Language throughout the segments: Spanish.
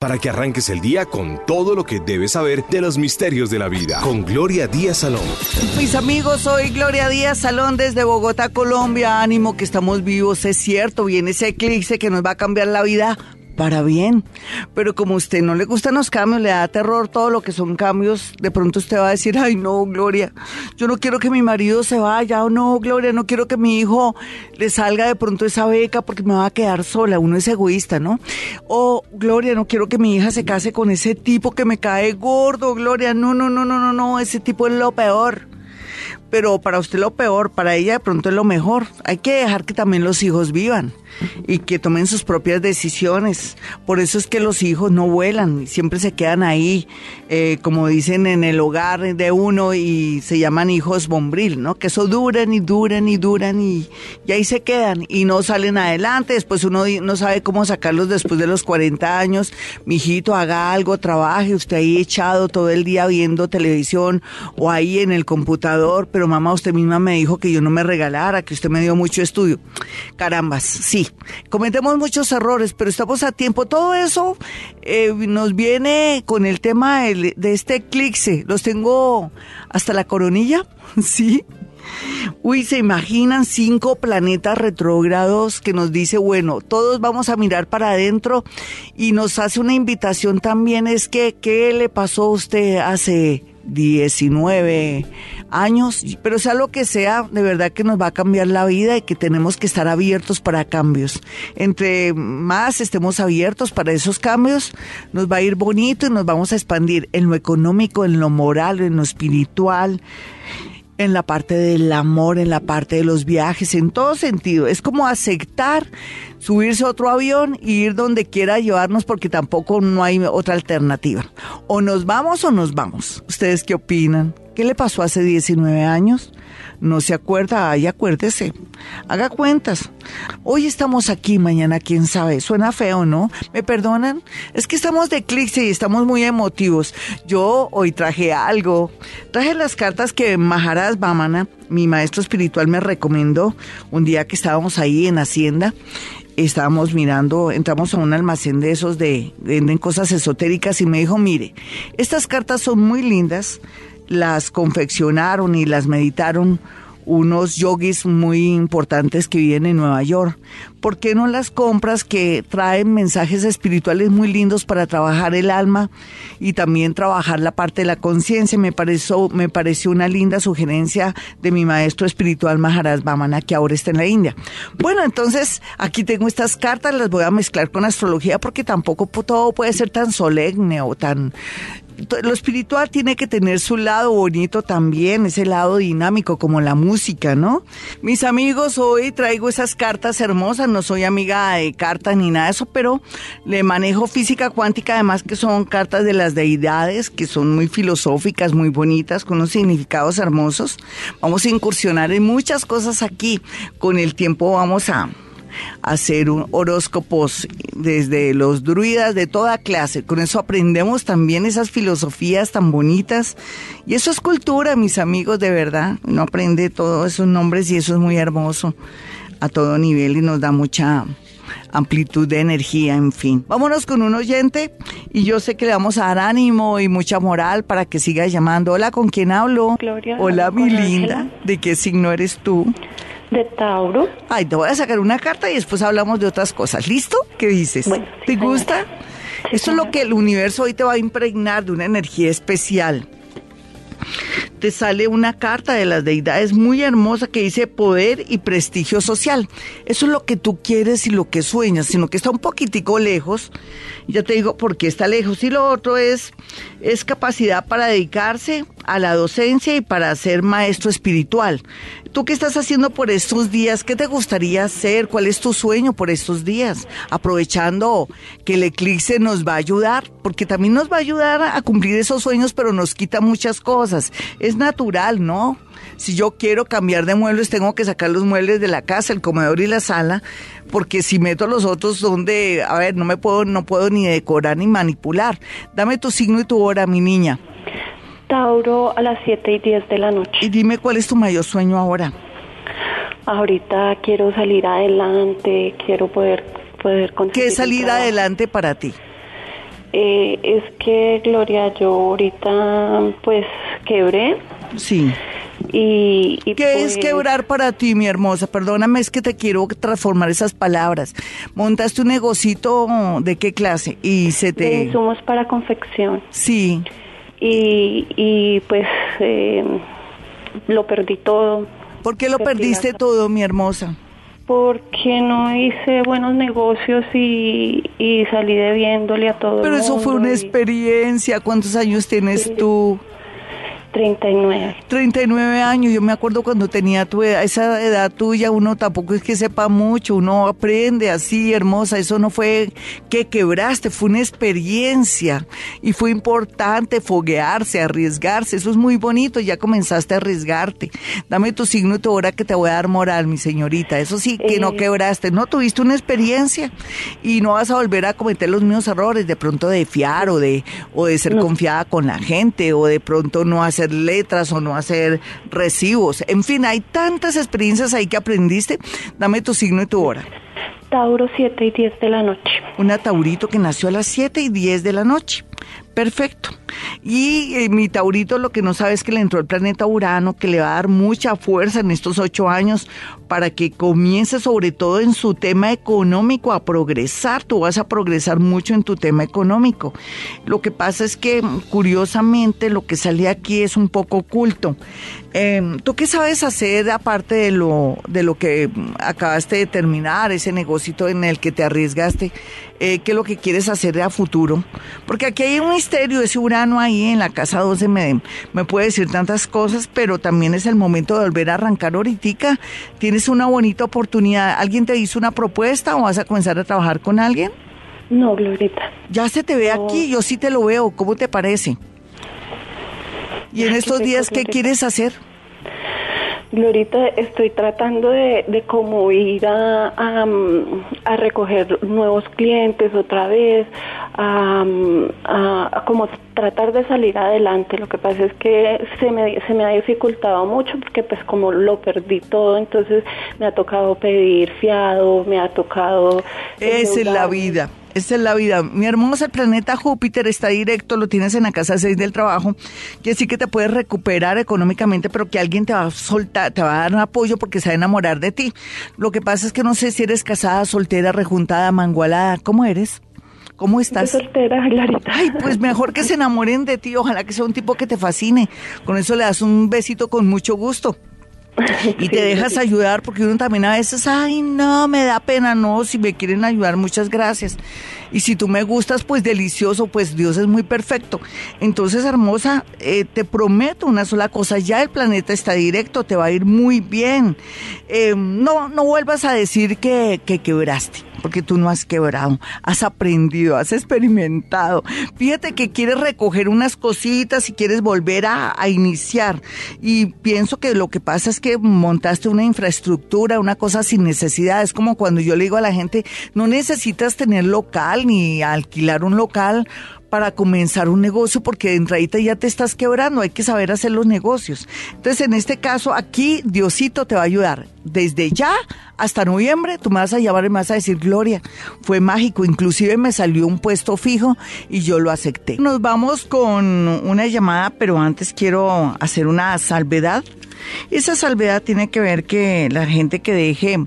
para que arranques el día con todo lo que debes saber de los misterios de la vida. Con Gloria Díaz Salón. Mis amigos, soy Gloria Díaz Salón desde Bogotá, Colombia. Ánimo que estamos vivos, es cierto. Viene ese eclipse que nos va a cambiar la vida para bien. Pero como a usted no le gustan los cambios, le da terror todo lo que son cambios, de pronto usted va a decir, ay no, Gloria, yo no quiero que mi marido se vaya, o no, Gloria, no quiero que mi hijo le salga de pronto esa beca porque me va a quedar sola. Uno es egoísta, ¿no? O, Gloria, no quiero que mi hija se case con ese tipo que me cae gordo, Gloria, no, no, no, no, no, no, ese tipo es lo peor pero para usted lo peor, para ella de pronto es lo mejor. Hay que dejar que también los hijos vivan y que tomen sus propias decisiones. Por eso es que los hijos no vuelan, siempre se quedan ahí, eh, como dicen en el hogar de uno y se llaman hijos bombril, ¿no? Que eso duran y duran y duran y, y ahí se quedan y no salen adelante. Después uno no sabe cómo sacarlos después de los 40 años. Mijito, haga algo, trabaje, usted ahí echado todo el día viendo televisión o ahí en el computador, pero mamá, usted misma me dijo que yo no me regalara, que usted me dio mucho estudio. Carambas, sí, cometemos muchos errores, pero estamos a tiempo. Todo eso eh, nos viene con el tema de, de este eclipse. Los tengo hasta la coronilla, sí. Uy, ¿se imaginan cinco planetas retrógrados que nos dice, bueno, todos vamos a mirar para adentro y nos hace una invitación también, es que, ¿qué le pasó a usted hace 19 años, pero sea lo que sea, de verdad que nos va a cambiar la vida y que tenemos que estar abiertos para cambios. Entre más estemos abiertos para esos cambios, nos va a ir bonito y nos vamos a expandir en lo económico, en lo moral, en lo espiritual en la parte del amor, en la parte de los viajes, en todo sentido. Es como aceptar subirse a otro avión y ir donde quiera llevarnos porque tampoco no hay otra alternativa. O nos vamos o nos vamos. ¿Ustedes qué opinan? ¿Qué le pasó hace 19 años? No se acuerda, ay, acuérdese, haga cuentas. Hoy estamos aquí, mañana quién sabe, suena feo, ¿no? ¿Me perdonan? Es que estamos de eclipse y estamos muy emotivos. Yo hoy traje algo, traje las cartas que Maharaj Bamana, mi maestro espiritual, me recomendó un día que estábamos ahí en Hacienda estábamos mirando, entramos a un almacén de esos de venden cosas esotéricas y me dijo, mire, estas cartas son muy lindas, las confeccionaron y las meditaron unos yogis muy importantes que viven en Nueva York. ¿Por qué no las compras que traen mensajes espirituales muy lindos para trabajar el alma y también trabajar la parte de la conciencia? Me pareció, me pareció una linda sugerencia de mi maestro espiritual Maharaj Bhamana, que ahora está en la India. Bueno, entonces aquí tengo estas cartas, las voy a mezclar con astrología porque tampoco todo puede ser tan solemne o tan lo espiritual tiene que tener su lado bonito también, ese lado dinámico como la música, ¿no? Mis amigos, hoy traigo esas cartas hermosas, no soy amiga de cartas ni nada de eso, pero le manejo física cuántica, además que son cartas de las deidades, que son muy filosóficas, muy bonitas, con unos significados hermosos. Vamos a incursionar en muchas cosas aquí. Con el tiempo vamos a hacer un horóscopos desde los druidas de toda clase. Con eso aprendemos también esas filosofías tan bonitas. Y eso es cultura, mis amigos, de verdad. Uno aprende todos esos nombres y eso es muy hermoso a todo nivel y nos da mucha amplitud de energía, en fin. Vámonos con un oyente y yo sé que le vamos a dar ánimo y mucha moral para que siga llamando. Hola, ¿con quién hablo? Gloria. Hola, mi linda. ¿De qué signo eres tú? De Tauro. Ay, te voy a sacar una carta y después hablamos de otras cosas. ¿Listo? ¿Qué dices? Bueno, ¿Te señora. gusta? Eso es lo que el universo hoy te va a impregnar de una energía especial. Te sale una carta de las deidades muy hermosa que dice poder y prestigio social. Eso es lo que tú quieres y lo que sueñas, sino que está un poquitico lejos. Ya te digo por qué está lejos. Y lo otro es, es capacidad para dedicarse a la docencia y para ser maestro espiritual. ¿Tú qué estás haciendo por estos días? ¿Qué te gustaría hacer? ¿Cuál es tu sueño por estos días? Aprovechando que el eclipse nos va a ayudar, porque también nos va a ayudar a cumplir esos sueños, pero nos quita muchas cosas. Es natural, ¿no? Si yo quiero cambiar de muebles, tengo que sacar los muebles de la casa, el comedor y la sala, porque si meto los otros donde, a ver, no me puedo, no puedo ni decorar ni manipular. Dame tu signo y tu hora, mi niña. Tauro a las 7 y 10 de la noche. Y dime cuál es tu mayor sueño ahora. Ahorita quiero salir adelante, quiero poder poder conseguir ¿Qué es salir adelante para ti? Eh, es que, Gloria, yo ahorita pues quebré. Sí. Y, y ¿Qué es pues, quebrar para ti, mi hermosa? Perdóname, es que te quiero transformar esas palabras. Montaste un negocito de qué clase y se de te... insumos para confección. Sí. Y, y pues eh, lo perdí todo. ¿Por qué lo Perdí perdiste la- todo, mi hermosa? Porque no hice buenos negocios y, y salí debiéndole a todo Pero el eso fue una y- experiencia. ¿Cuántos años tienes Sí. tú? 39. 39 años, yo me acuerdo cuando tenía tu edad, esa edad tuya, uno tampoco es que sepa mucho, uno aprende así, hermosa, eso no fue que quebraste, fue una experiencia y fue importante foguearse, arriesgarse, eso es muy bonito, ya comenzaste a arriesgarte. Dame tu signo y tu hora que te voy a dar moral, mi señorita, eso sí, que no Eh. quebraste, no tuviste una experiencia y no vas a volver a cometer los mismos errores, de pronto de fiar o de, o de ser No. confiada con la gente o de pronto no hacer letras o no hacer recibos. En fin, hay tantas experiencias ahí que aprendiste. Dame tu signo y tu hora. Tauro 7 y 10 de la noche. Una Taurito que nació a las 7 y 10 de la noche. Perfecto. Y eh, mi Taurito lo que no sabe es que le entró el planeta Urano, que le va a dar mucha fuerza en estos ocho años para que comience sobre todo en su tema económico a progresar. Tú vas a progresar mucho en tu tema económico. Lo que pasa es que curiosamente lo que sale aquí es un poco oculto. Em, ¿Tú qué sabes hacer aparte de lo, de lo que mm, acabaste de terminar, ese negocito en el que te arriesgaste? Eh, ¿Qué es lo que quieres hacer a futuro? Porque aquí hay un misterio, ese Urano ahí en la casa 12 me, me puede decir tantas cosas, pero también es el momento de volver a arrancar ahorita. Tienes una bonita oportunidad. ¿Alguien te hizo una propuesta o vas a comenzar a trabajar con alguien? No, Glorita. Ya se te ve No. aquí, yo sí te lo veo. ¿Cómo te parece? Y en estos días, ¿qué quieres hacer? Glorita, estoy tratando de, de como ir a, a, mm, a recoger nuevos clientes otra vez, a, mm, a- a como tratar de salir adelante. Lo que pasa es que se me, se me ha dificultado mucho porque pues como lo perdí todo, entonces me ha tocado pedir fiado, me ha tocado... Esa es la vida. Esa es la vida. Mi hermosa, el planeta Júpiter está directo, lo tienes en la casa 6 del trabajo, que sí que te puedes recuperar económicamente, pero que alguien te va a soltar, te va a dar un apoyo porque se va a enamorar de ti. Lo que pasa es que no sé si eres casada, soltera, rejuntada, mangualada. ¿Cómo eres? ¿Cómo Estoy estás? soltera, Glorita. Ay, pues mejor que se enamoren de ti, ojalá que sea un tipo que te fascine. Con eso le das un besito con mucho gusto. Y Sí, te dejas ayudar porque uno también a veces, ay, no, me da pena, no, si me quieren ayudar, muchas gracias. Y si tú me gustas, pues delicioso, pues Dios es muy perfecto. Entonces, hermosa, eh, te prometo una sola cosa, ya el planeta está directo, te va a ir muy bien. Eh, no, no vuelvas a decir que, que quebraste porque tú no has quebrado, has aprendido, has experimentado. Fíjate que quieres recoger unas cositas y quieres volver a, a iniciar. Y pienso que lo que pasa es que montaste una infraestructura, una cosa sin necesidad. Es como cuando yo le digo a la gente, no necesitas tener local ni alquilar un local para comenzar un negocio porque de entradita ya te estás quebrando, hay que saber hacer los negocios. Entonces, en este caso, aquí Diosito te va a ayudar. Desde ya hasta noviembre, tú me vas a llamar y me vas a decir, Gloria, fue mágico, inclusive me salió un puesto fijo y yo lo acepté. Nos vamos con una llamada, pero antes quiero hacer una salvedad. Esa salvedad tiene que ver que la gente que deje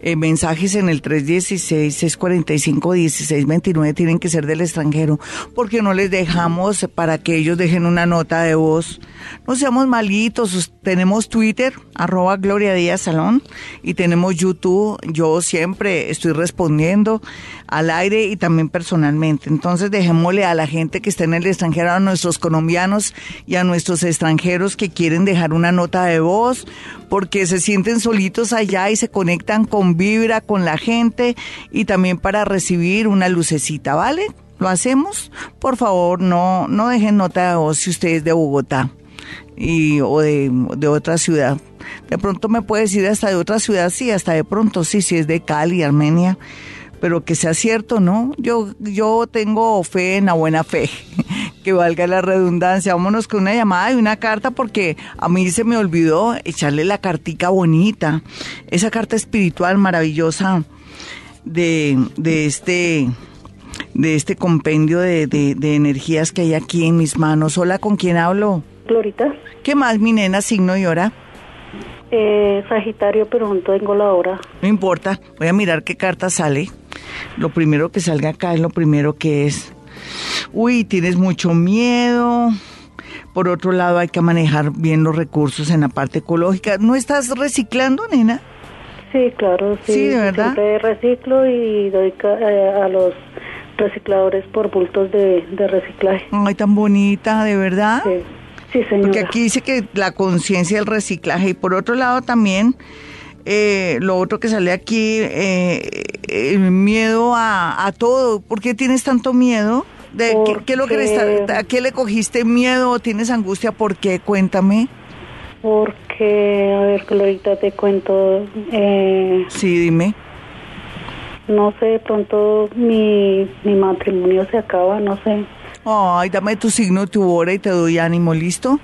eh, mensajes en el 316-645-1629 tienen que ser del extranjero, porque no les dejamos para que ellos dejen una nota de voz. No seamos malitos, tenemos Twitter, arroba Gloria Díaz Salón, y tenemos YouTube, yo siempre estoy respondiendo al aire y también personalmente. Entonces dejémosle a la gente que está en el extranjero, a nuestros colombianos y a nuestros extranjeros que quieren dejar una nota de voz, porque se sienten solitos allá y se conectan con vibra, con la gente y también para recibir una lucecita, ¿vale? ¿Lo hacemos? Por favor, no, no dejen nota de voz si usted es de Bogotá y, o de, de otra ciudad. De pronto me puede decir hasta de otra ciudad, sí, hasta de pronto, sí, si es de Cali, Armenia, pero que sea cierto, ¿no? Yo, yo tengo fe en la buena fe, que valga la redundancia. Vámonos con una llamada y una carta porque a mí se me olvidó echarle la cartica bonita, esa carta espiritual maravillosa de, de este de este compendio de, de, de energías que hay aquí en mis manos. Hola, ¿con quién hablo? Glorita, ¿Qué más, mi nena, signo y hora? Eh, Sagitario, pero no tengo la hora. No importa, voy a mirar qué carta sale. Lo primero que salga acá es lo primero que es. Uy, tienes mucho miedo. Por otro lado, hay que manejar bien los recursos en la parte ecológica. ¿No estás reciclando, nena? Sí, claro, sí. Sí, ¿de verdad? Siempre reciclo y doy eh, a los recicladores por bultos de, de reciclaje. Ay, tan bonita, de verdad. Sí, sí señora. Porque aquí dice que la conciencia del reciclaje y por otro lado también eh, lo otro que sale aquí, eh, el miedo a, a todo. ¿Por qué tienes tanto miedo? ¿De qué, qué es lo que le está- ¿A qué le cogiste miedo o tienes angustia? ¿Por qué? Cuéntame. Porque, a ver, Glorita, te cuento, eh, Sí, dime. no sé, de pronto mi, mi matrimonio se acaba, no sé. Ay, dame tu signo, tu hora y te doy ánimo, ¿listo?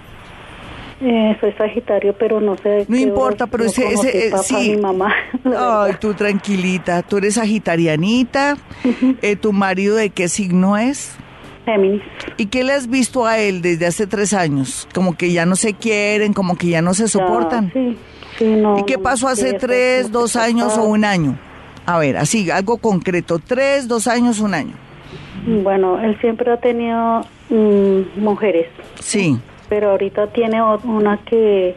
Eh, soy Sagitario, pero no sé. No qué importa, pero ese- ese, eh, papá sí. ni mamá. Ay, tú tranquilita, tú eres sagitarianita. Eh, ¿Tu marido de qué signo es? Géminis. ¿Y qué le has visto a él desde hace tres años? Como que ya no se quieren, como que ya no se Ya, soportan. sí, sí, no, ¿Y qué pasó sí, hace eso tres, es dos años o un año? A ver, así, algo concreto. Tres, dos años, un año. Bueno, él siempre ha tenido mm, mujeres, Sí. pero ahorita tiene una que,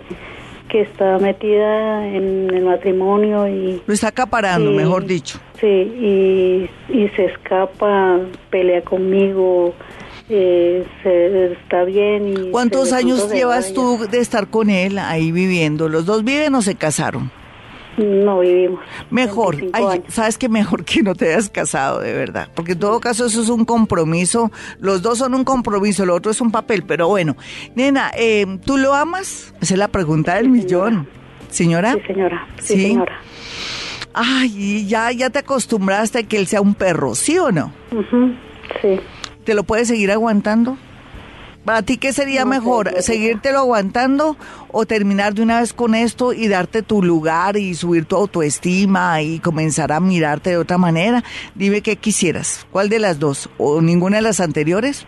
que está metida en el matrimonio y... Lo está acaparando, mejor dicho. Sí, y, y se escapa, pelea conmigo, eh, se, está bien. Y ¿Cuántos años llevas tú de estar con él ahí viviendo? ¿Los dos viven o se casaron? No vivimos. Mejor, 25 ay, años. sabes que mejor que no te hayas casado, de verdad, porque en todo caso eso es un compromiso, los dos son un compromiso, lo otro es un papel, pero bueno, nena, eh, ¿tú lo amas? Esa es la pregunta del millón, señora. Sí, señora. Sí, ¿Sí? señora. Ay, ya, ya te acostumbraste a que él sea un perro, ¿sí o no? Ujú, Sí. ¿Te lo puedes seguir aguantando? ¿Para ti qué sería No sé, mejor? yo- ¿Seguírtelo aguantando o terminar de una vez con esto y darte tu lugar y subir tu autoestima y comenzar a mirarte de otra manera? Dime qué quisieras. ¿Cuál de las dos? ¿O ninguna de las anteriores?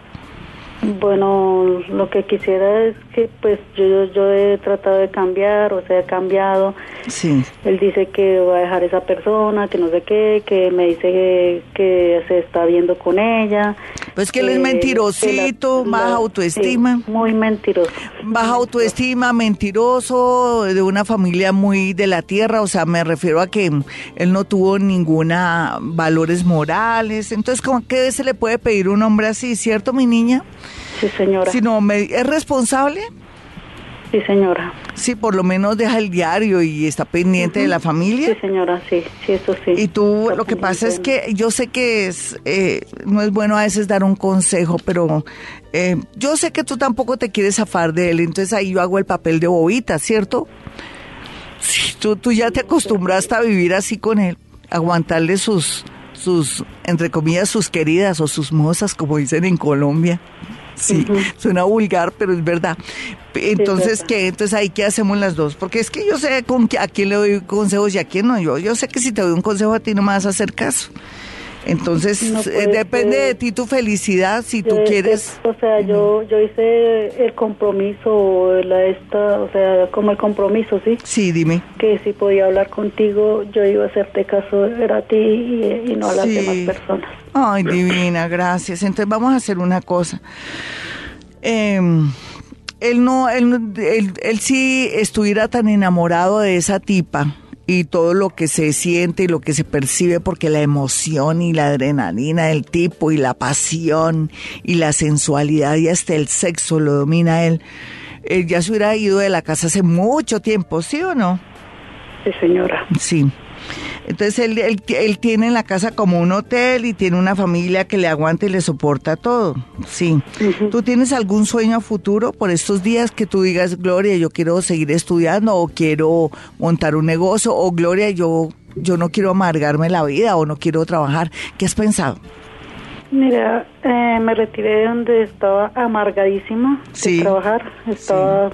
Bueno, lo que quisiera es que pues yo, yo he tratado de cambiar, o sea, he cambiado. Sí. Él dice que va a dejar esa persona, que no sé qué, que me dice que, que se está viendo con ella. Pues que él es Eh, mentirosito, la- baja la- autoestima. sí, muy mentiroso. Baja autoestima, mentiroso, de una familia muy de la tierra, o sea, me refiero a que él no tuvo ninguna valores morales. Entonces, ¿cómo que se le puede pedir a un hombre así, cierto, mi niña? Sí, señora. Si no, ¿es responsable? Sí, señora. Sí, por lo menos deja el diario y está pendiente de la Sí, familia. señora, sí, sí, eso sí. Y tú, Está lo que pasa es que yo sé que es, eh, no es bueno a veces dar un consejo, pero eh, yo sé que tú tampoco te quieres zafar de él, entonces ahí yo hago el papel de bobita, ¿cierto? Sí, tú, tú ya te acostumbraste a vivir así con él, aguantarle sus, sus, entre comillas, sus queridas o sus mozas, como dicen en Colombia. Sí, suena vulgar, pero es verdad. Entonces. ¿qué? Entonces, ahí, ¿qué hacemos las dos? Porque es que yo sé con a quién le doy consejos y a quién no. Yo, yo sé que si te doy un consejo a ti no me vas a hacer caso. Entonces, No eh, depende ser. de ti tu felicidad, si tú Yo- quieres... O sea, yo, yo hice el compromiso, la esta, o sea, como el compromiso, ¿sí? Sí, dime. Que si podía hablar contigo, yo iba a hacerte caso, era a ti y, y no a las Sí. demás personas. Ay, divina, gracias. Entonces vamos a hacer una cosa. Em, él no, él, no- él, él sí estuviera tan enamorado de esa tipa y todo lo que se siente y lo que se percibe porque la emoción y la adrenalina del tipo y la pasión y la sensualidad y hasta el sexo lo domina él. Él ya se hubiera ido de la casa hace mucho tiempo, ¿sí o no? Sí, señora. Sí. Entonces él, él, él tiene en la casa como un hotel y tiene una familia que le aguanta y le soporta todo. Sí. ¿Tú tienes algún sueño a futuro por estos días que tú digas, Gloria, yo quiero seguir estudiando o quiero montar un negocio o Gloria, yo, yo no quiero amargarme la vida o no quiero trabajar? ¿Qué has pensado? Mira, eh, me retiré de donde estaba amargadísima Sí. de trabajar. Estaba,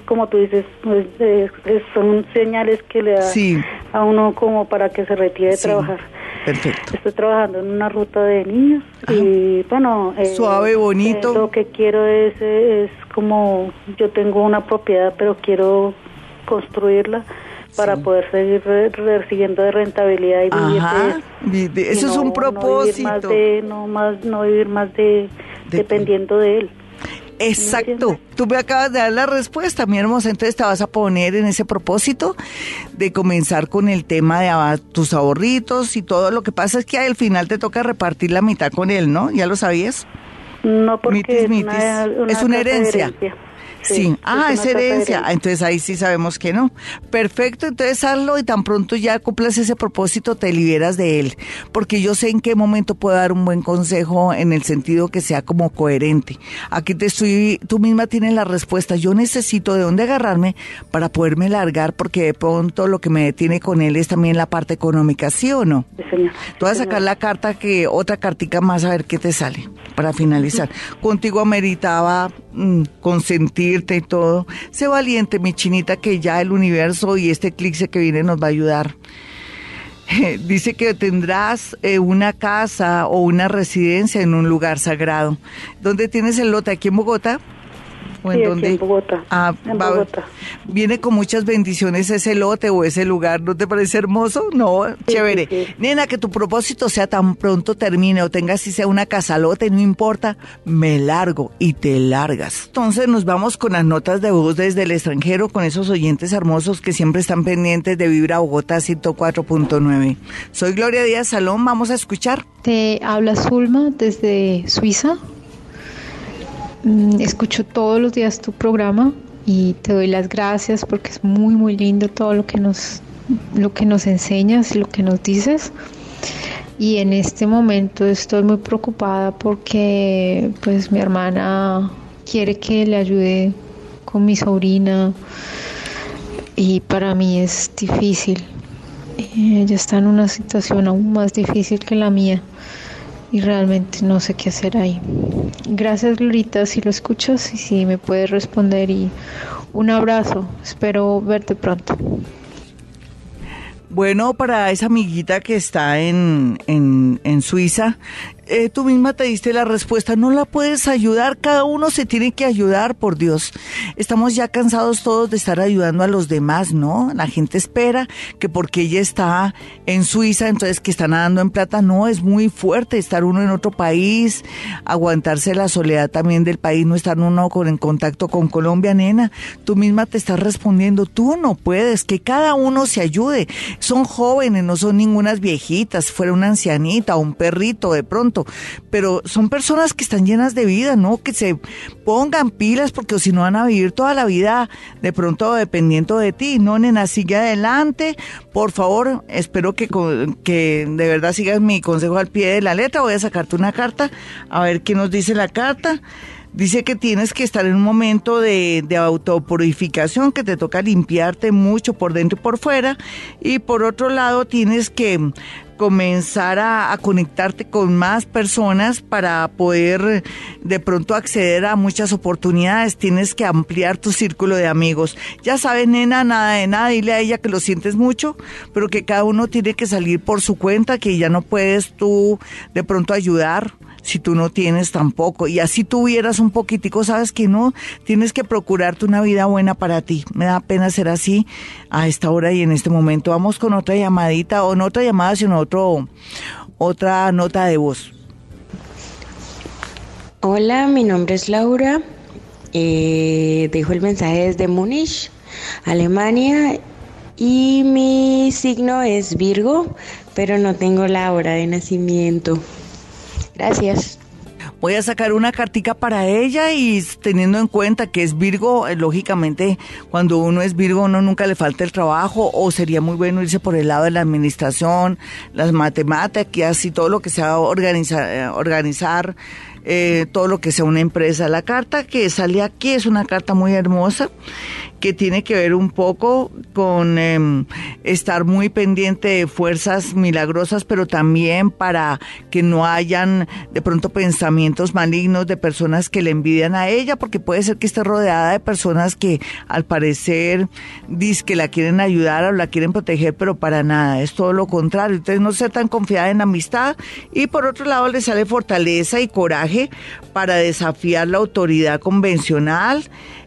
como tú dices, pues, eh, eh, son señales que le da Sí. a uno como para que se retire de Sí. trabajar. perfecto. Estoy trabajando en una ruta de niños y bueno... Eh, Suave, bonito. lo que quiero es, es como, yo tengo una propiedad, pero quiero construirla para poder seguir recibiendo de rentabilidad y vivir de, eso es un propósito no vivir más de, no más no vivir más de, dependiendo de él Exacto, tú me acabas de dar la respuesta, mi hermosa, entonces te vas a poner en ese propósito de comenzar con el tema de tus ahorritos y todo, lo que pasa es que al final te toca repartir la mitad con él, ¿no? ¿Ya lo sabías? No, porque es una herencia. Sí, ah, es herencia. Entonces ahí sí sabemos que no. Perfecto, entonces hazlo y tan pronto ya cumplas ese propósito, te liberas de él. Porque yo sé en qué momento puedo dar un buen consejo en el sentido que sea como coherente. Aquí te estoy, tú misma tienes la respuesta. Yo necesito de dónde agarrarme para poderme largar, porque de pronto lo que me detiene con él es también la parte económica, ¿sí o no? Sí, señor. Tú vas a sacar la carta que, otra cartica más a ver qué te sale, para finalizar. Contigo ameritaba mm, consentir y todo. Sé valiente, mi chinita, que ya el universo y este eclipse que viene nos va a ayudar. Dice que tendrás eh, una casa o una residencia en un lugar sagrado. ¿Dónde tienes el lote? ¿Aquí en Bogotá? En Bogotá. Ah, viene con muchas bendiciones ese lote o ese lugar, ¿no te parece hermoso? No, chévere. Nena, que tu propósito sea tan pronto termine o tengas si sea una casalote, no importa, me largo y te largas. Entonces nos vamos con las notas de voz desde el extranjero con esos oyentes hermosos que siempre están pendientes de Vibra Bogotá 104.9. Soy Gloria Díaz Salón, vamos a escuchar. Te habla Zulma desde Suiza. Mm, escucho todos los días tu programa y te doy las gracias porque es muy muy lindo todo lo que nos lo que nos enseñas y lo que nos dices. Y en este momento estoy muy preocupada porque pues mi hermana quiere que le ayude con mi sobrina y para mí es difícil. Ella está en una situación aún más difícil que la mía y realmente no sé qué hacer ahí. Gracias Glorita si lo escuchas y si me puedes responder y un abrazo, espero verte pronto. Bueno, para esa amiguita que está en, en, en Suiza, eh, tú misma te diste la respuesta, no la puedes ayudar, cada uno se tiene que ayudar, por Dios. Estamos ya cansados todos de estar ayudando a los demás, ¿no? La gente espera que porque ella está en Suiza, entonces que está nadando en plata, no, es muy fuerte estar uno en otro país, aguantarse la soledad también del país, no estar uno con, en contacto con Colombia, nena. Tú misma te estás respondiendo, tú no puedes, que cada uno se ayude. Son jóvenes, no son ningunas viejitas, fuera una ancianita o un perrito de pronto pero son personas que están llenas de vida, ¿no? Que se pongan pilas porque si no van a vivir toda la vida de pronto dependiendo de ti, ¿no, nena? Sigue adelante, por favor, espero que, que de verdad sigas mi consejo al pie de la letra, voy a sacarte una carta, a ver qué nos dice la carta. Dice que tienes que estar en un momento de, de, autopurificación, que te toca limpiarte mucho por dentro y por fuera. Y por otro lado, tienes que comenzar a, conectarte con más personas para poder de pronto acceder a muchas oportunidades. Tienes que ampliar tu círculo de amigos. Ya sabes, nena, nada de nada, dile a ella que lo sientes mucho, pero que cada uno tiene que salir por su cuenta, que ya no puedes tú de pronto ayudar si tú no tienes tampoco. Y así tuvieras un poquitico, sabes que no, tienes que procurarte una vida buena para ti. Me da pena ser así a esta hora y en este momento. Vamos con otra llamadita, o no otra llamada, sino otro, otra nota de voz. Hola, mi nombre es Laura. Eh, dejo el mensaje desde Múnich, Alemania. Y mi signo es Virgo, pero no tengo la hora de nacimiento. Gracias. Voy a sacar una cartica para ella y teniendo en cuenta que es Virgo, eh, lógicamente cuando uno es Virgo uno nunca le falta el trabajo o sería muy bueno irse por el lado de la administración, las matemáticas y todo lo que sea organizar, eh, organizar eh, todo lo que sea una empresa. La carta que sale aquí es una carta muy hermosa que tiene que ver un poco con em, estar muy pendiente de fuerzas milagrosas, pero también para que no hayan de pronto pensamientos malignos de personas que le envidian a ella, porque puede ser que esté rodeada de personas que al parecer dicen que la quieren ayudar o la quieren proteger, pero para nada, es todo lo contrario. Entonces no ser tan confiada en amistad y por otro lado le sale fortaleza y coraje para desafiar la autoridad convencional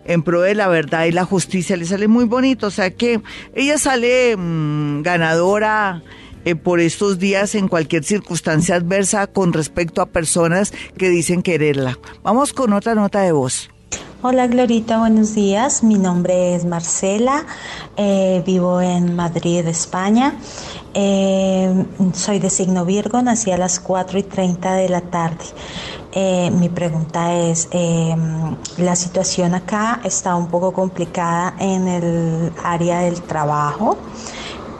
en pro de la verdad y la justicia. Le sale muy bonito, o sea que ella sale mm, ganadora. Eh, por estos días en cualquier circunstancia adversa con respecto a personas que dicen quererla. Vamos con otra nota de voz. Hola Glorita, buenos días. Mi nombre es Marcela, eh, vivo en Madrid, España. Eh, soy de signo Virgo, nací a las 4 y 30 de la tarde. Eh, mi pregunta es, em, la situación acá está un poco complicada en el área del trabajo.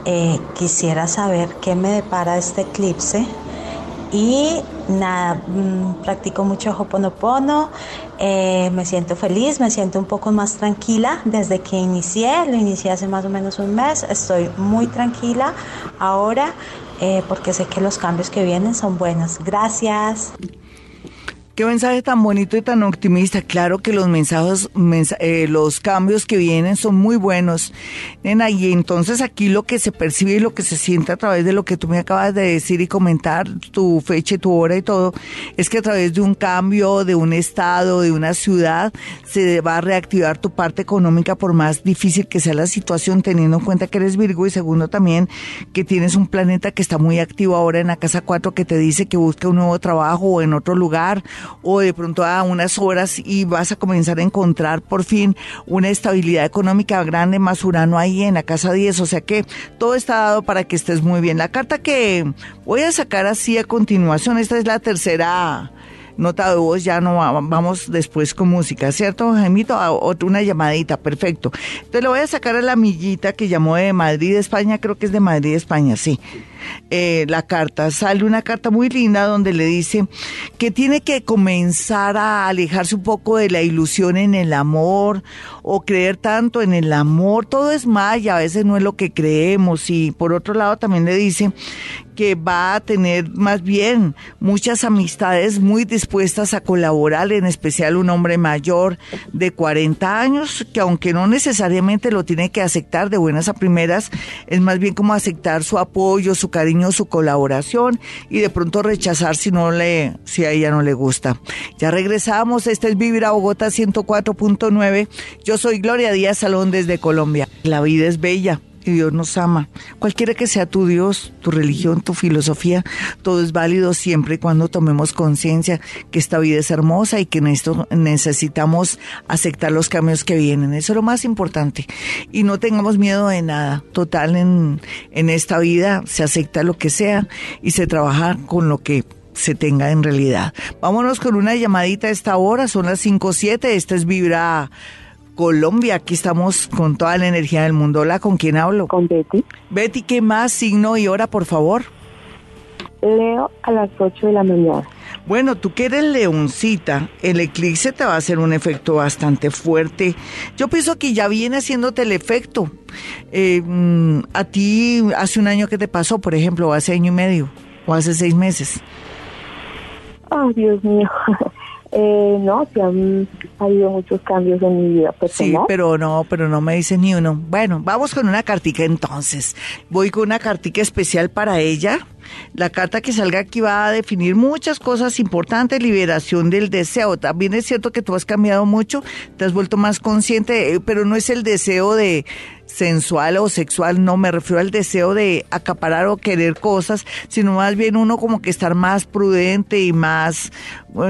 Eh, quisiera saber qué me depara este eclipse. Y nada, mm, practico mucho Hoponopono, eh, me siento feliz, me siento un poco más tranquila desde que inicié, lo inicié hace más o menos un mes, estoy muy tranquila ahora porque sé que los cambios que vienen son buenos. Gracias. Qué mensaje tan bonito y tan optimista. Claro que los mensajes, eh, los cambios que vienen son muy buenos. Nena, y entonces aquí lo que se percibe y lo que se siente a través de lo que tú me acabas de decir y comentar, tu fecha, tu hora y todo, es que a través de un cambio, de un estado, de una ciudad, se va a reactivar tu parte económica por más difícil que sea la situación, teniendo en cuenta que eres Virgo y segundo también que tienes un planeta que está muy activo ahora en la casa 4 que te dice que busca un nuevo trabajo o en otro lugar o de pronto a unas horas y vas a comenzar a encontrar por fin una estabilidad económica grande más Urano ahí en la casa 10, o sea que todo está dado para que estés muy bien. La carta que voy a sacar así a continuación, esta es la tercera nota de voz, ya no vamos después con música, ¿cierto, Jaimito? Una llamadita, perfecto. Entonces le voy a sacar a la amiguita que llamó de Madrid, España, creo que es de Madrid, España, sí. Eh, la carta. Sale una carta muy linda donde le dice que tiene que comenzar a alejarse un poco de la ilusión en el amor o creer tanto en el amor. Todo es maya, a veces no es lo que creemos. Y por otro lado también le dice que va a tener más bien muchas amistades muy dispuestas a colaborar, en especial un hombre mayor de 40 años, que aunque no necesariamente lo tiene que aceptar de buenas a primeras, es más bien como aceptar su apoyo, su cariño, su colaboración y de pronto rechazar si no le, si a ella no le gusta. Ya regresamos, este es Vivir a Bogotá 104.9. Yo soy Gloria Díaz Salón desde Colombia. La vida es bella y Dios nos ama. Cualquiera que sea tu Dios, tu religión, tu filosofía, todo es válido siempre y cuando tomemos conciencia que esta vida es hermosa y que en esto necesitamos aceptar los cambios que vienen. Eso es lo más importante. Y no tengamos miedo de nada. Total, en, en esta vida se acepta lo que sea y se trabaja con lo que se tenga en realidad. Vámonos con una llamadita a esta hora, son las 5.07, esta es Vibra Colombia. Aquí estamos con toda la energía del mundo. Hola, ¿con quién hablo? Con Betty. Betty, ¿qué más signo y hora, por favor? Leo a las 8 de la mañana. Bueno, tú que eres leoncita, el eclipse te va a hacer un efecto bastante fuerte. Yo pienso que ya viene haciéndote el efecto. Eh, mm, a ti hace un año que te pasó, por ejemplo, o hace año y medio, o hace seis meses. Oh, Dios mío. Eh, no, sí han habido muchos cambios en mi vida Sí, pero no, pero no me dice ni uno. Bueno, vamos con una cartica entonces. Voy con una cartica especial para ella. La carta que salga aquí va a definir muchas cosas importantes, liberación del deseo. También es cierto que tú has cambiado mucho, te has vuelto más consciente, eh, pero no es el deseo de sensual o sexual, no me refiero al deseo de acaparar o querer cosas, sino más bien uno como que estar más prudente y más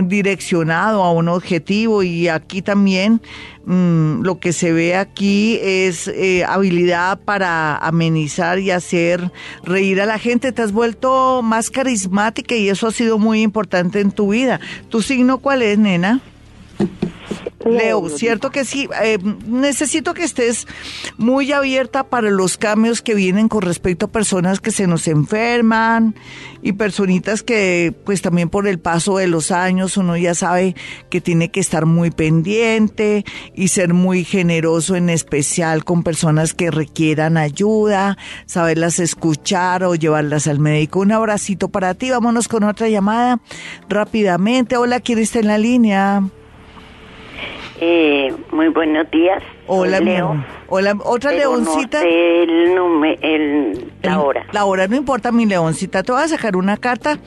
direccionado a un objetivo y aquí también mm, lo que se ve aquí es eh, habilidad para amenizar y hacer reír a la gente, te has vuelto más carismática y eso ha sido muy importante en tu vida. ¿Tu signo cuál es, nena? Leo, cierto que sí. Eh, necesito que estés muy abierta para los cambios que vienen con respecto a personas que se nos enferman y personitas que, pues también por el paso de los años, uno ya sabe que tiene que estar muy pendiente y ser muy generoso, en especial con personas que requieran ayuda, saberlas escuchar o llevarlas al médico. Un abracito para ti. Vámonos con otra llamada rápidamente. Hola, ¿quién está en la línea? Eh, muy buenos días. Hola, Leo. Hola, otra leoncita. el, el, la hora. La hora no importa, mi leoncita. Te voy a sacar una carta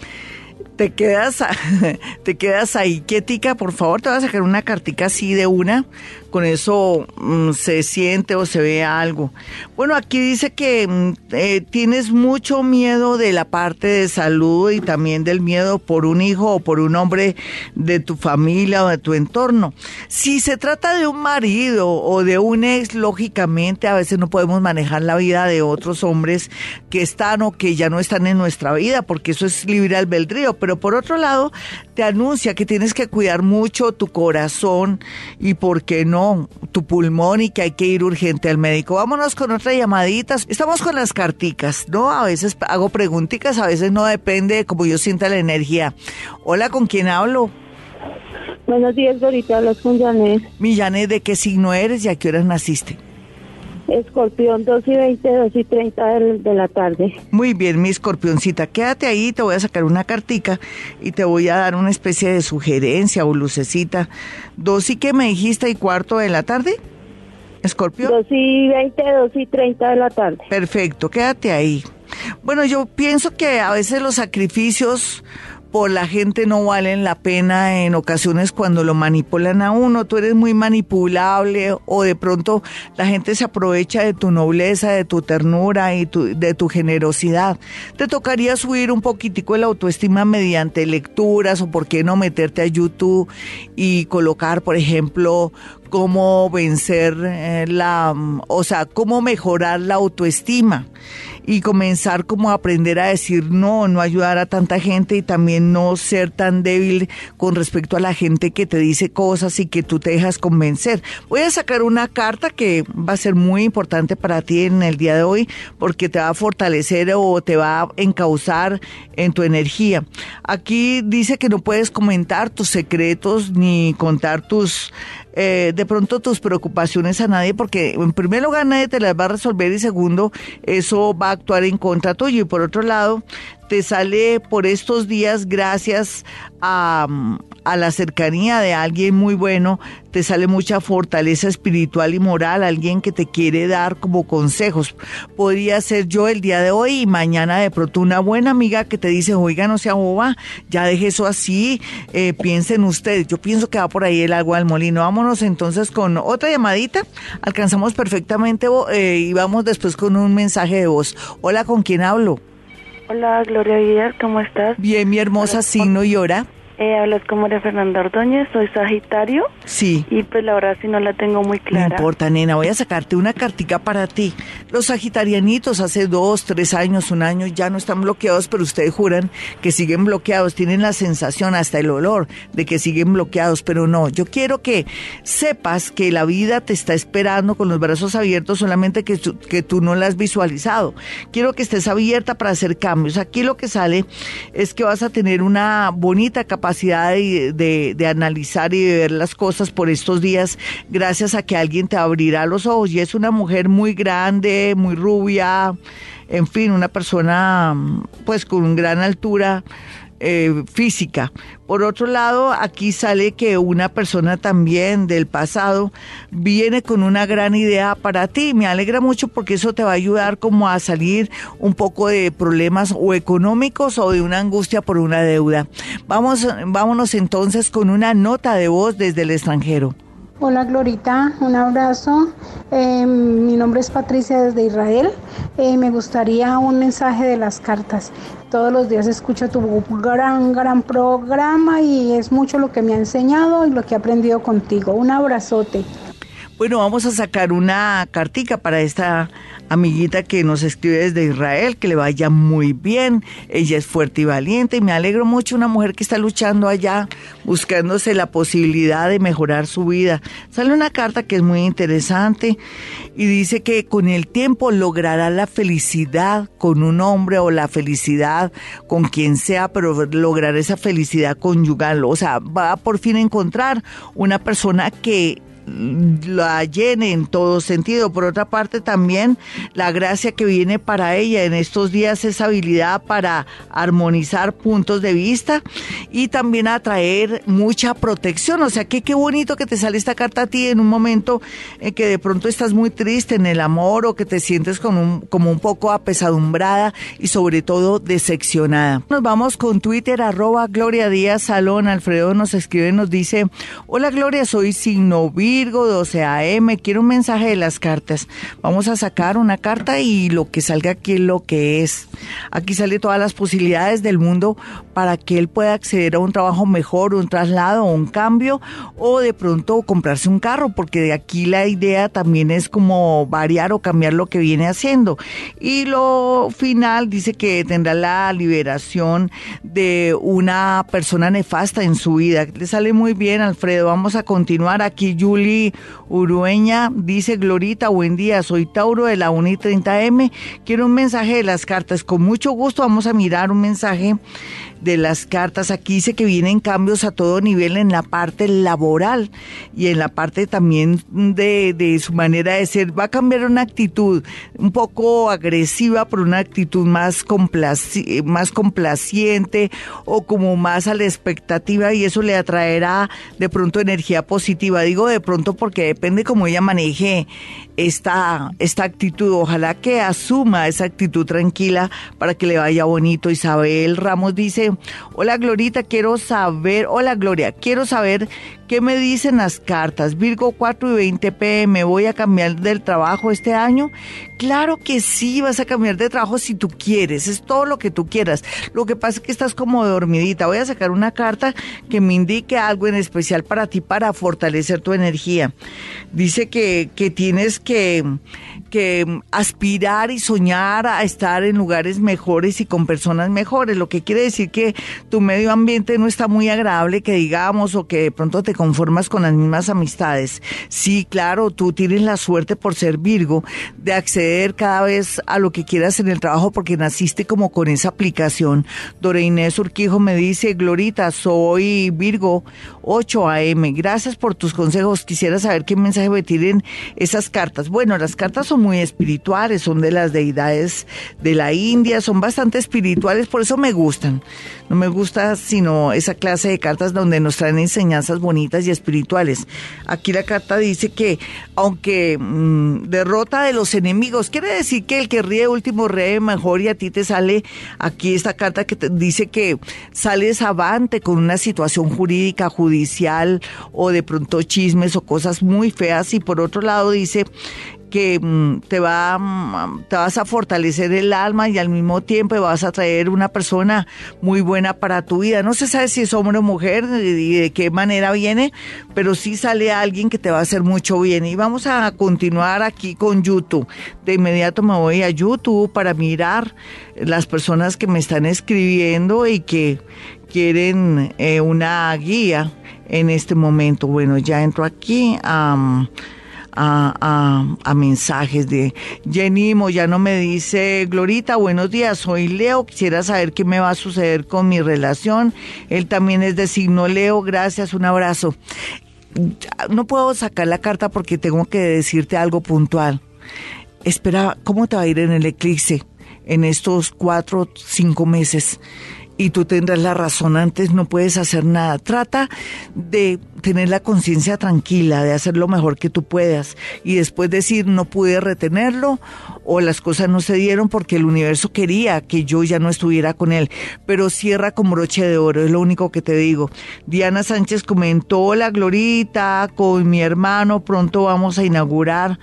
te quedas, te quedas ahí quietica, por favor, te voy a sacar una cartica así de una, con eso mm, se siente o se ve algo. Bueno, aquí dice que mm, eh, tienes mucho miedo de la parte de salud y también del miedo por un hijo o por un hombre de tu familia o de tu entorno. Si se trata de un marido o de un ex, lógicamente a veces no podemos manejar la vida de otros hombres que están o que ya no están en nuestra vida, porque eso es libre albedrío, pero por otro lado te anuncia que tienes que cuidar mucho tu corazón y, ¿por qué no?, tu pulmón y que hay que ir urgente al médico. Vámonos con otra llamadita. Estamos con las carticas, ¿no? A veces hago preguntitas, a veces no depende de cómo yo sienta la energía. Hola, ¿con quién hablo? Buenos días, Dorita. Hablas con Janet. Mi Janet, ¿de qué signo eres y a qué horas naciste? Escorpión 2 y 20, 2 y 30 de, la tarde. Muy bien, mi escorpioncita, quédate ahí, te voy a sacar una cartica y te voy a dar una especie de sugerencia o lucecita. ¿Dos y qué me dijiste y cuarto de la tarde? Escorpio. 2 y 20, 2 y 30 de la tarde. Perfecto, quédate ahí. Bueno, yo pienso que a veces los sacrificios por la gente no valen la pena en ocasiones cuando lo manipulan a uno. Tú eres muy manipulable o de pronto la gente se aprovecha de tu nobleza, de tu ternura y de tu generosidad. Te tocaría subir un poquitico la autoestima mediante lecturas o por qué no meterte a YouTube y colocar, por ejemplo, cómo vencer eh, la, o sea, cómo mejorar la autoestima y comenzar como a aprender a decir no, no ayudar a tanta gente y también no ser tan débil con respecto a la gente que te dice cosas y que tú te dejas convencer. Voy a sacar una carta que va a ser muy importante para ti en el día de hoy porque te va a fortalecer o te va a encauzar en tu energía. Aquí dice que no puedes comentar tus secretos ni contar tus eh, de pronto tus preocupaciones a nadie, porque en primer lugar nadie te las va a resolver y segundo, eso va a actuar en contra tuyo. Y por otro lado, te sale por estos días gracias a, a, la cercanía de alguien muy bueno, te sale mucha fortaleza espiritual y moral, alguien que te quiere dar como consejos. Podría ser yo el día de hoy y mañana de pronto una buena amiga que te dice, oiga, no sea boba, ya deje eso así, eh, piensen ustedes. Yo pienso que va por ahí el agua del molino. Vámonos entonces con otra llamadita, alcanzamos perfectamente eh, y vamos después con un mensaje de voz. Hola, ¿con quién hablo? Hola, Gloria Díaz, ¿cómo estás? Bien, mi hermosa signo y hora. Eh, hablas como de Fernanda Ordóñez, soy Sagitario. Sí. Y pues la verdad sí no la tengo muy clara. No importa, nena, voy a sacarte una cartica para ti. Los sagitarianitos hace dos, tres años, un año ya no están bloqueados, pero ustedes juran que siguen bloqueados. Tienen la sensación, hasta el olor, de que siguen bloqueados, pero no. Yo quiero que sepas que la vida te está esperando con los brazos abiertos, solamente que, que tú no la has visualizado. Quiero que estés abierta para hacer cambios. Aquí lo que sale es que vas a tener una bonita capacidad capacidad de, de, analizar y de ver las cosas por estos días gracias a que alguien te abrirá los ojos. Y es una mujer muy grande, muy rubia, en fin, una persona pues con gran altura eh, física. Por otro lado, aquí sale que una persona también del pasado viene con una gran idea para ti. Me alegra mucho porque eso te va a ayudar como a salir un poco de problemas o económicos o de una angustia por una deuda. Vamos, vámonos entonces con una nota de voz desde el extranjero. Hola Glorita, un abrazo. Eh, mi nombre es Patricia desde Israel. Eh, me gustaría un mensaje de las cartas. Todos los días escucho tu gran, gran programa y es mucho lo que me ha enseñado y lo que he aprendido contigo. Un abrazote. Bueno, vamos a sacar una cartica para esta amiguita que nos escribe desde Israel, que le vaya muy bien. Ella es fuerte y valiente y me alegro mucho una mujer que está luchando allá, buscándose la posibilidad de mejorar su vida. Sale una carta que es muy interesante y dice que con el tiempo logrará la felicidad con un hombre o la felicidad con quien sea, pero lograr esa felicidad conyugal. O sea, va a por fin encontrar una persona que la llene en todo sentido. Por otra parte, también la gracia que viene para ella en estos días es habilidad para armonizar puntos de vista y también atraer mucha protección. O sea, que qué bonito que te sale esta carta a ti en un momento en que de pronto estás muy triste en el amor o que te sientes como un, como un poco apesadumbrada y sobre todo decepcionada. Nos vamos con Twitter, arroba Gloria Díaz Salón. Alfredo nos escribe, nos dice, hola Gloria, soy signo Virgo 12 AM, quiero un mensaje de las cartas. Vamos a sacar una carta y lo que salga aquí es lo que es. Aquí sale todas las posibilidades del mundo para que él pueda acceder a un trabajo mejor, un traslado un cambio o de pronto comprarse un carro, porque de aquí la idea también es como variar o cambiar lo que viene haciendo. Y lo final dice que tendrá la liberación de una persona nefasta en su vida. Le sale muy bien, Alfredo. Vamos a continuar aquí, Julie Urueña dice, Glorita, buen día, soy Tauro de la Uni 30M. Quiero un mensaje de las cartas. Con mucho gusto vamos a mirar un mensaje de las cartas. Aquí dice que vienen cambios a todo nivel en la parte laboral y en la parte también de, de su manera de ser. Va a cambiar una actitud un poco agresiva por una actitud más, complaci más complaciente o como más a la expectativa y eso le atraerá de pronto energía positiva. Digo de pronto porque depende cómo ella maneje esta, esta actitud. Ojalá que asuma esa actitud tranquila para que le vaya bonito. Isabel Ramos dice, hola Glorita, quiero saber, hola Gloria, quiero saber qué me dicen las cartas. Virgo 4 y 20 pm, ¿voy a cambiar del trabajo este año? Claro que sí, vas a cambiar de trabajo si tú quieres, es todo lo que tú quieras. Lo que pasa es que estás como dormidita. Voy a sacar una carta que me indique algo en especial para ti para fortalecer tu energía. Dice que, que tienes que que aspirar y soñar a estar en lugares mejores y con personas mejores, lo que quiere decir que tu medio ambiente no está muy agradable, que digamos, o que de pronto te conformas con las mismas amistades. Sí, claro, tú tienes la suerte por ser Virgo de acceder cada vez a lo que quieras en el trabajo porque naciste como con esa aplicación. Dore Inés Urquijo me dice, Glorita, soy Virgo 8 AM. Gracias por tus consejos. Quisiera saber qué mensaje me tienen esas cartas. Bueno, las cartas son muy espirituales, son de las deidades de la India, son bastante espirituales, por eso me gustan. No me gusta sino esa clase de cartas donde nos traen enseñanzas bonitas y espirituales. Aquí la carta dice que aunque mm, derrota de los enemigos, quiere decir que el que ríe último ríe mejor y a ti te sale aquí esta carta que te dice que sales avante con una situación jurídica, judicial o de pronto chismes o cosas muy feas y por otro lado dice que mm, te va mm, te vas a fortalecer el alma y al mismo tiempo vas a traer una persona muy buena para tu vida. No se sabe si es hombre o mujer y de qué manera viene, pero sí sale alguien que te va a hacer mucho bien. Y vamos a continuar aquí con YouTube. De inmediato me voy a YouTube para mirar las personas que me están escribiendo y que quieren eh, una guía en este momento. Bueno, ya entro aquí a a, mensajes de Jenny no me dice, Glorita, buenos días, soy Leo, quisiera saber qué me va a suceder con mi relación. Él también es de signo Leo, gracias, un abrazo. No puedo sacar la carta porque tengo que decirte algo puntual. Espera, ¿cómo te va a ir en el eclipse en estos cuatro, cinco meses? Y tú tendrás la razón antes, no puedes hacer nada. Trata de tener la conciencia tranquila, de hacer lo mejor que tú puedas y después decir no pude retenerlo o las cosas no se dieron porque el universo quería que yo ya no estuviera con él. Pero cierra con broche de oro, es lo único que te digo. Diana Sánchez comentó, la Glorita, con mi hermano pronto vamos a inaugurar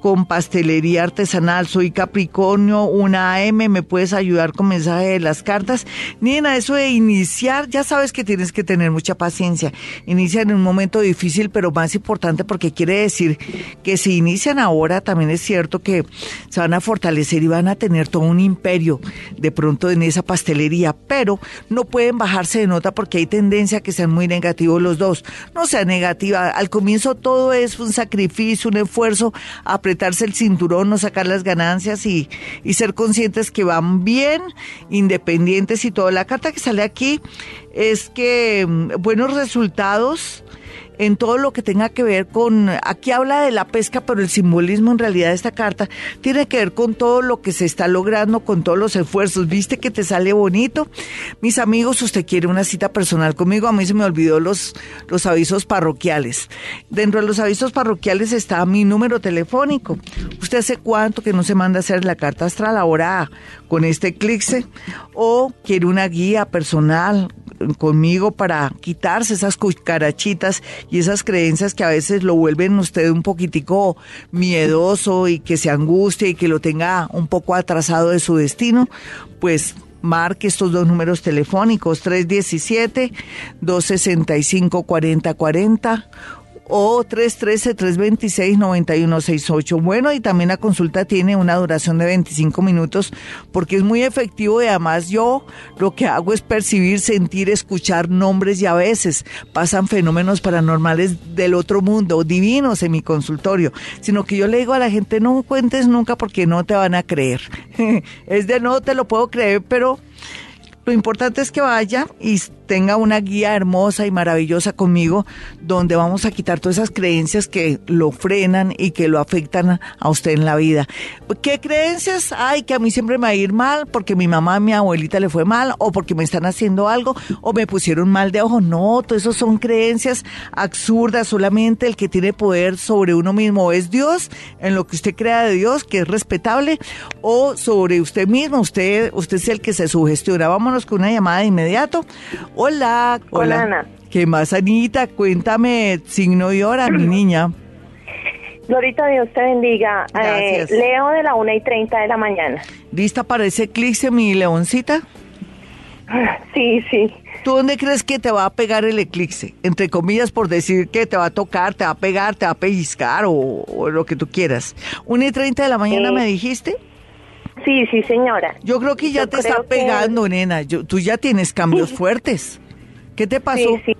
con pastelería artesanal. Soy Capricornio, una AM, ¿me puedes ayudar con mensaje de las cartas? Nina, eso de iniciar, ya sabes que tienes que tener mucha paciencia. Inicia en un momento difícil, pero más importante porque quiere decir que si inician ahora, también es cierto que se van a fortalecer y van a tener todo un imperio de pronto en esa pastelería, pero no pueden bajarse de nota porque hay tendencia a que sean muy negativos los dos. No sea negativa, al comienzo todo es un sacrificio, un esfuerzo, apretarse el cinturón, no sacar las ganancias y, y ser conscientes que van bien, independientes y todo. La carta que sale aquí es que mm, buenos resultados en todo lo que tenga que ver con, aquí habla de la pesca, pero el simbolismo en realidad de esta carta tiene que ver con todo lo que se está logrando, con todos los esfuerzos. ¿Viste que te sale bonito? Mis amigos, usted quiere una cita personal conmigo, a mí se me olvidó los, los avisos parroquiales. Dentro de los avisos parroquiales está mi número telefónico. ¿Usted hace cuánto que no se manda a hacer la carta astral ahora con este eclipse? ¿O quiere una guía personal conmigo para quitarse esas cucarachitas y esas creencias que a veces lo vuelven usted un poquitico miedoso y que se angustia y que lo tenga un poco atrasado de su destino, pues marque estos dos números telefónicos 317 265 4040 o 313-326-9168. Bueno, y también la consulta tiene una duración de 25 minutos porque es muy efectivo y además yo lo que hago es percibir, sentir, escuchar nombres y a veces pasan fenómenos paranormales del otro mundo, divinos en mi consultorio, sino que yo le digo a la gente no cuentes nunca porque no te van a creer. es de no te lo puedo creer, pero lo importante es que vaya y tenga una guía hermosa y maravillosa conmigo donde vamos a quitar todas esas creencias que lo frenan y que lo afectan a usted en la vida. ¿Qué creencias hay que a mí siempre me va a ir mal porque mi mamá, mi abuelita le fue mal o porque me están haciendo algo o me pusieron mal de ojo? No, todo eso son creencias absurdas. Solamente el que tiene poder sobre uno mismo es Dios, en lo que usted crea de Dios, que es respetable, o sobre usted mismo. Usted, usted es el que se sugestiona. Vámonos con una llamada de inmediato. Hola. Hola. Ana. ¿Qué más, Anita? Cuéntame signo y hora, mi niña. Glorita, Dios te bendiga. Eh, Leo de la 1 y 30 de la mañana. ¿Lista para ese eclipse, mi leoncita? Sí, sí. ¿Tú dónde crees que te va a pegar el eclipse? Entre comillas, por decir que te va a tocar, te va a pegar, te va a pellizcar o, lo que tú quieras. ¿1 y 30 de la mañana me dijiste? Sí, sí, señora. Yo creo que ya te está pegando, nena. tú ya tienes cambios fuertes. ¿Qué te pasó? Sí, sí.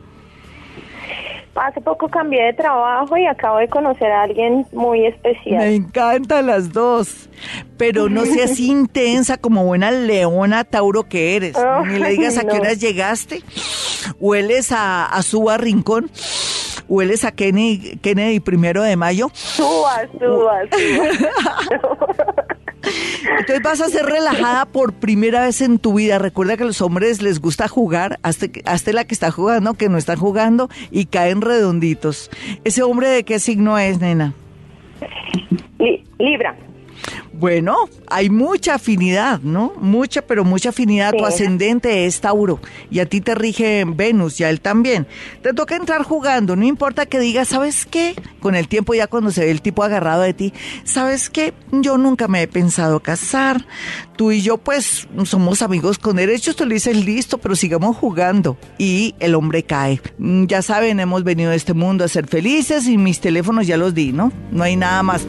Hace poco cambié de trabajo y acabo de conocer a alguien muy especial. Me encantan las dos, pero no seas intensa como buena leona Tauro que eres. Ni le digas a qué horas llegaste. Hueles a, a Suba Rincón. Hueles a Kennedy, Kennedy primero de mayo. Suba, suba, suba. Entonces vas a ser relajada por primera vez en tu vida. Recuerda que a los hombres les gusta jugar, hasta, hasta la que está jugando, que no están jugando y caen redonditos. ¿Ese hombre de qué signo es, nena? Libra. Bueno, hay mucha afinidad, ¿no? Mucha, pero mucha afinidad. Tu ascendente es Tauro y a ti te rige Venus y a él también. Te toca entrar jugando, no importa que digas, ¿sabes qué? Con el tiempo ya cuando se ve el tipo agarrado de ti, ¿sabes qué? Yo nunca me he pensado casar. Tú y yo pues somos amigos con derechos, tú le dices listo, pero sigamos jugando. Y el hombre cae. Mm, ya saben, hemos venido a este mundo a ser felices y mis teléfonos ya los di, ¿no? No hay nada más.